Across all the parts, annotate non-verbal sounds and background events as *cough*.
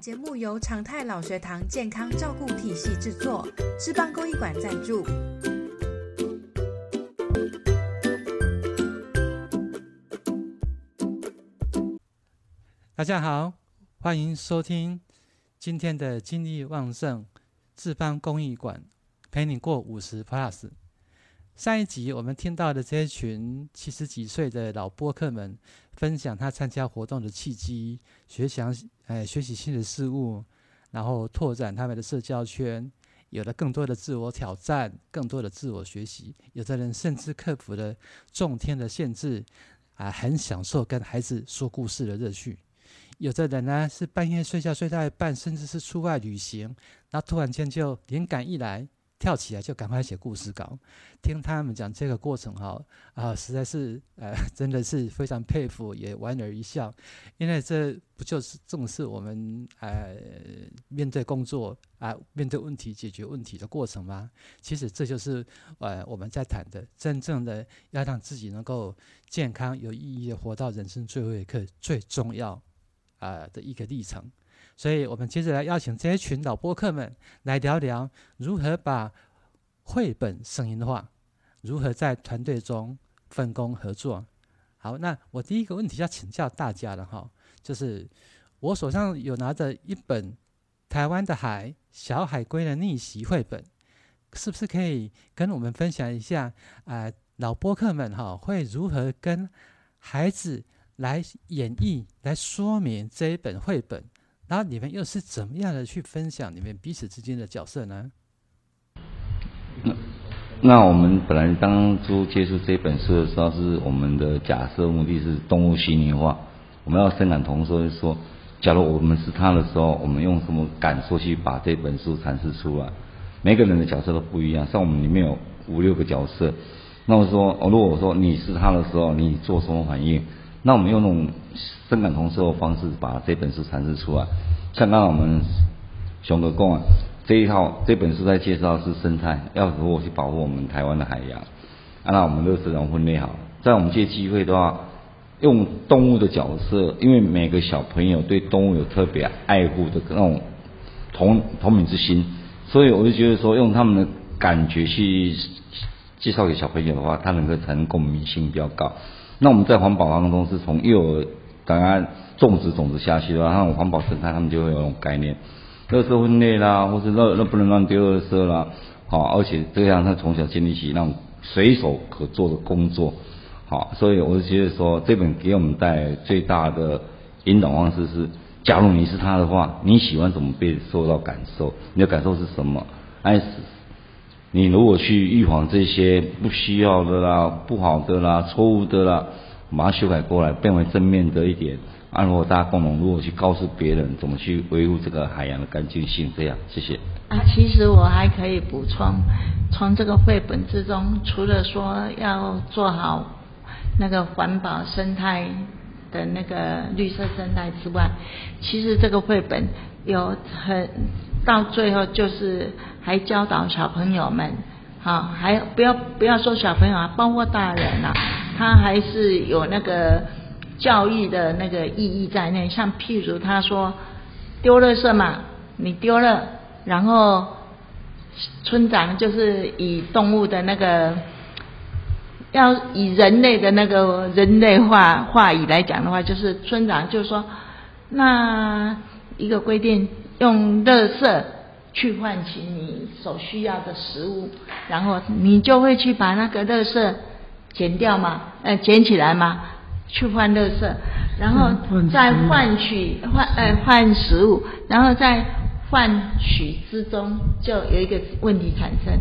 节目由常态老学堂健康照顾体系制作，志邦公益馆赞助。大家好，欢迎收听今天的精力旺盛智邦公益馆陪你过五十 Plus。上一集我们听到的这一群七十几岁的老播客们，分享他参加活动的契机，学想哎学习新的事物，然后拓展他们的社交圈，有了更多的自我挑战，更多的自我学习。有的人甚至克服了众天的限制，啊，很享受跟孩子说故事的乐趣。有的人呢是半夜睡觉睡到一半，甚至是出外旅行，那突然间就灵感一来。跳起来就赶快写故事稿，听他们讲这个过程哈啊，实在是呃，*laughs* 真的是非常佩服，也莞尔一笑，因为这不就是重视我们呃面对工作啊，面对问题解决问题的过程吗？其实这就是呃我们在谈的，真正的要让自己能够健康有意义的活到人生最后一刻，最重要啊的一个历程。所以，我们接着来邀请这一群老播客们来聊聊如何把绘本声音化，如何在团队中分工合作。好，那我第一个问题要请教大家了哈，就是我手上有拿着一本《台湾的海小海龟的逆袭》绘本，是不是可以跟我们分享一下啊？老播客们哈会如何跟孩子来演绎、来说明这一本绘本？那你们又是怎么样的去分享你们彼此之间的角色呢？那那我们本来当初接触这本书的时候，是我们的假设目的是动物虚拟化，我们要深感同说，说假如我们是他的时候，我们用什么感受去把这本书阐释出来？每个人的角色都不一样，像我们里面有五六个角色，那我说，如果我说你是他的时候，你做什么反应？那我们用那种深感同色的方式把这本书阐释出来。像刚刚我们熊哥讲啊，这一套这本书在介绍是生态，要如何去保护我们台湾的海洋。啊那我们乐视人分类好，在我们借机会的话，用动物的角色，因为每个小朋友对动物有特别爱护的那种同同鸣之心，所以我就觉得说，用他们的感觉去介绍给小朋友的话，他能够产生共鸣性比较高。那我们在环保当中是从幼儿刚刚种植种子下去的话，那环保生态他们就会有种概念，垃圾分类啦，或是那那不能乱丢垃圾啦，好，而且这样他从小建立起那种随手可做的工作，好，所以我就觉得说这本给我们带来最大的引导方式是，假如你是他的话，你喜欢怎么被受到感受？你的感受是什么？哎。你如果去预防这些不需要的啦、不好的啦、错误的啦，把它修改过来，变为正面的一点。啊，如果大家共同如果去告诉别人怎么去维护这个海洋的干净性，这样，谢谢。啊，其实我还可以补充，从这个绘本之中，除了说要做好那个环保生态的那个绿色生态之外，其实这个绘本有很。到最后就是还教导小朋友们，好，还不要不要说小朋友啊，包括大人啊，他还是有那个教育的那个意义在内。像譬如他说丢垃圾嘛，你丢了，然后村长就是以动物的那个，要以人类的那个人类话话语来讲的话，就是村长就说那一个规定。用垃圾去换取你所需要的食物，然后你就会去把那个垃圾捡掉嘛，呃，捡起来嘛，去换垃圾，然后再换取换呃换食物，然后再换取之中就有一个问题产生，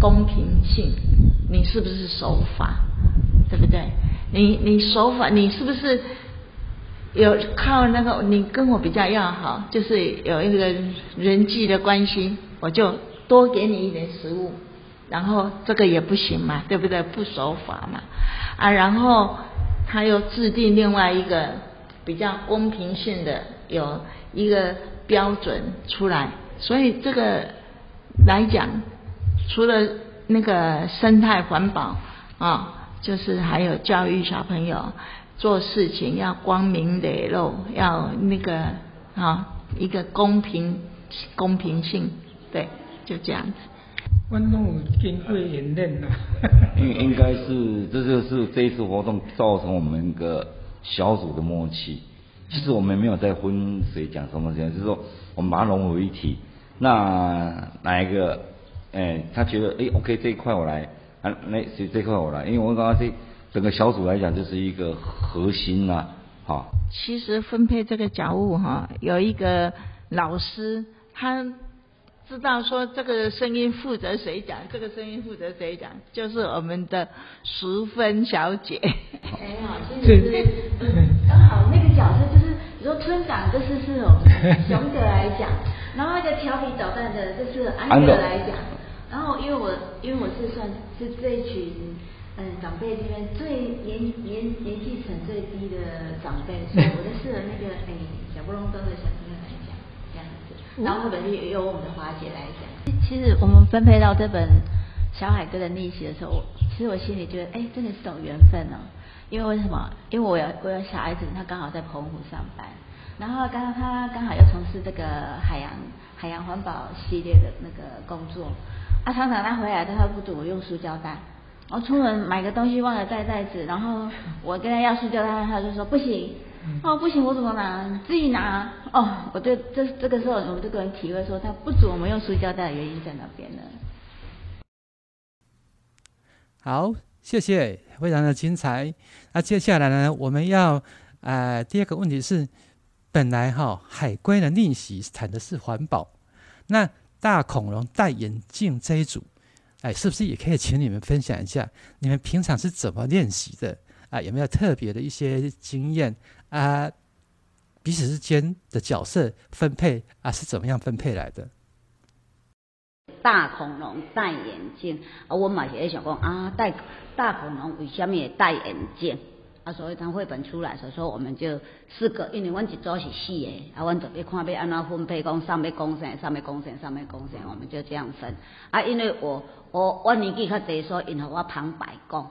公平性，你是不是守法，对不对？你你守法，你是不是？有靠那个你跟我比较要好，就是有一个人际的关系，我就多给你一点食物，然后这个也不行嘛，对不对？不守法嘛，啊，然后他又制定另外一个比较公平性的有一个标准出来，所以这个来讲，除了那个生态环保啊，就是还有教育小朋友。做事情要光明磊落，要那个啊，一个公平公平性，对，就这样子。我拢有经过演练了。应 *laughs* 应该是，这就是这一次活动造成我们一个小组的默契。其实我们没有在分谁讲什么讲，就是说我们把它融为一体。那哪一个，哎，他觉得哎，OK 这一块我来，啊，那谁这块我来，因为我刚刚这整个小组来讲这是一个核心呐，好。其实分配这个脚务哈，有一个老师他。知道说这个声音负责谁讲，这个声音负责谁讲，就是我们的淑芬小姐。*laughs* 哎好，其实是刚好那个角色就是，比如说村长就是是我们熊哥来讲，然后那个调皮捣蛋的就是安哥来讲，然后因为我因为我是算是这一群嗯长辈这边最年年年纪层最低的长辈，*laughs* 所以我就适合那个哎小不隆咚的小朋友来讲这样子。然后本也由我们的华姐来讲。其实我们分配到这本小海哥的逆袭的时候，其实我心里觉得，哎，真的是种缘分哦。因为为什么？因为我有我有小孩子，他刚好在澎湖上班，然后刚刚他刚好又从事这个海洋海洋环保系列的那个工作。啊，常常他回来他不准我用塑胶袋，我出门买个东西忘了带袋子，然后我跟他要塑胶袋，他就说不行。哦，不行，我怎么拿？你自己拿。哦，我就这这个时候，我们这个人体会说，他不准我们用塑胶袋的原因在哪边呢？好，谢谢，非常的精彩。那接下来呢，我们要呃第二个问题是，本来哈海龟的逆袭谈的是环保，那大恐龙戴眼镜这一组，哎，是不是也可以请你们分享一下，你们平常是怎么练习的？啊，有没有特别的一些经验啊？彼此之间的角色分配啊，是怎么样分配来的？大恐龙戴眼镜啊，我嘛是在想讲啊，戴大恐龙为什么戴眼镜？啊，所以当绘本出来，所以说我们就四个，因为阮一组是四个，啊，阮特别看要安怎分配，讲上面贡献，上面贡献，上面贡献，我们就这样分。啊，因为我我我年纪较大，所以因互我旁白讲。*laughs*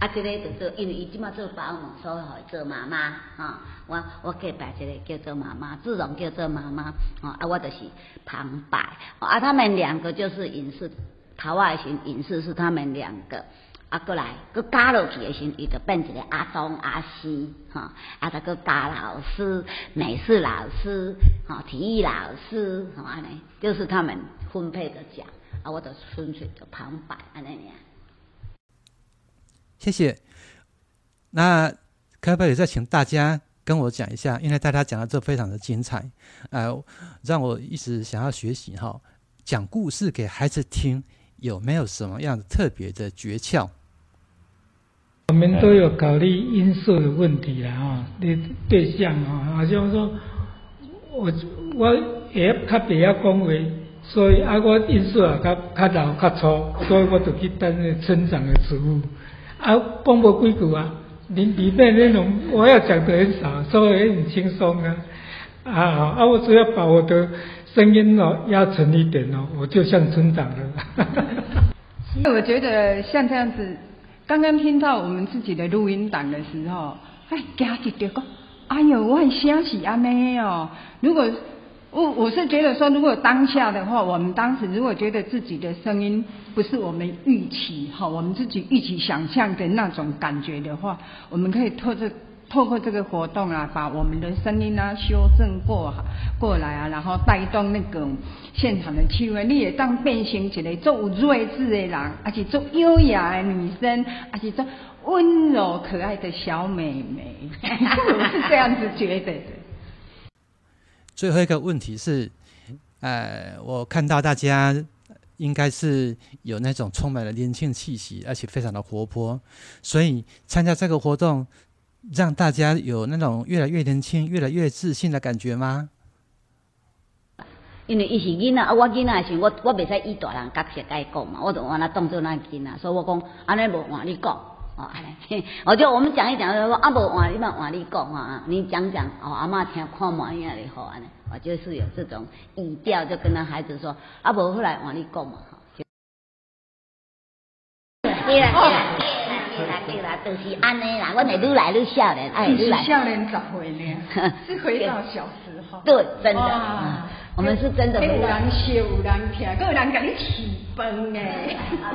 啊，这个就做，因为伊即马做保姆，所以做妈妈，啊，我我隔壁这个叫做妈妈，自容叫做妈妈，哦，啊，我就是旁白，啊，他们两个就是影视，桃外型影视是他们两个。啊，过来，佮加落去的时，伊就变一个阿东阿西，哈，啊，再佮加老师、美术老师、哈，体育老师，吼安尼，就是他们分配的奖，啊，我就纯粹就旁白安尼样。谢谢。那可不可以再请大家跟我讲一下？因为大家讲的这非常的精彩，呃，让我一直想要学习哈。讲故事给孩子听，有没有什么样的特别的诀窍？我们都有考虑因素的问题啦，哈，对对象啊，好像说，我我也较别要讲话，所以啊，我因素啊较较老较粗，所以我就去担任村长的职务。啊，讲无几句啊，里里面内容我要讲的很少，所以也很轻松啊。啊，啊，我只要把我的声音哦压沉一点哦，我就像村长了。*laughs* 因为我觉得像这样子。刚刚听到我们自己的录音档的时候，哎，家己就讲，哎呦，我很欣喜阿妹哦。如果我我是觉得说，如果当下的话，我们当时如果觉得自己的声音不是我们预期哈，我们自己预期想象的那种感觉的话，我们可以透着。透过这个活动啊，把我们的声音啊修正过过来啊，然后带动那个现场的气氛。你也当变形起来，做睿智的人，而且做优雅的女生，而且做温柔可爱的小美眉，我是这样子觉得的。最后一个问题是，呃，我看到大家应该是有那种充满了年轻气息，而且非常的活泼，所以参加这个活动。让大家有那种越来越年轻、越来越自信的感觉吗？因为伊是囡仔，啊，我囡仔时，我我袂使以大人角色甲伊讲嘛，我就往那当做那囡仔，所以我讲安尼无换你讲，哦，安尼，我就我们讲一讲，说啊无换你嘛换你讲啊，你讲讲，哦，阿妈听看嘛样哩好安尼，我就是有这种语调，就跟那孩子说，啊无后来换你讲嘛，哈。对啦对啦对啦对啦对啦。啦，就是安尼啦，阮会愈来愈少年，哎，你是愈来。少年十岁呢，*laughs* 是回到小时候。对，真的，我们是真的有。人笑，有人听，还有人给你起崩呢。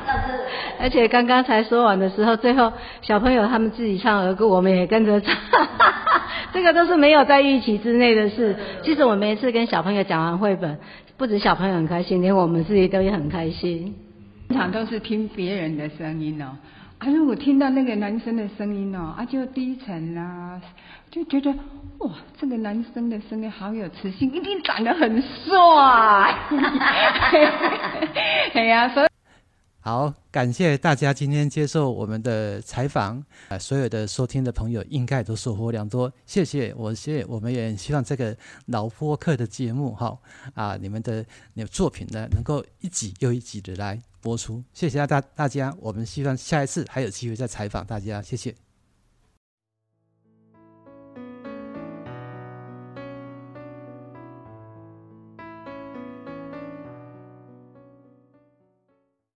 *laughs* 而且刚刚才说完的时候，最后小朋友他们自己唱儿歌，我们也跟着唱，*laughs* 这个都是没有在预期之内的事。其实我每一次跟小朋友讲完绘本，不止小朋友很开心，连我们自己都也很开心。通常都是听别人的声音哦，啊，如果听到那个男生的声音哦，啊，就低沉啦、就觉得哇，这个男生的声音好有磁性，一定长得很帅。哎呀、所以。好，感谢大家今天接受我们的采访，啊，所有的收听的朋友应该都收获良多，谢谢，我谢，我们也希望这个老播客的节目哈啊，你们的你的作品呢，能够一集又一集的来播出，谢谢大大家，我们希望下一次还有机会再采访大家，谢谢。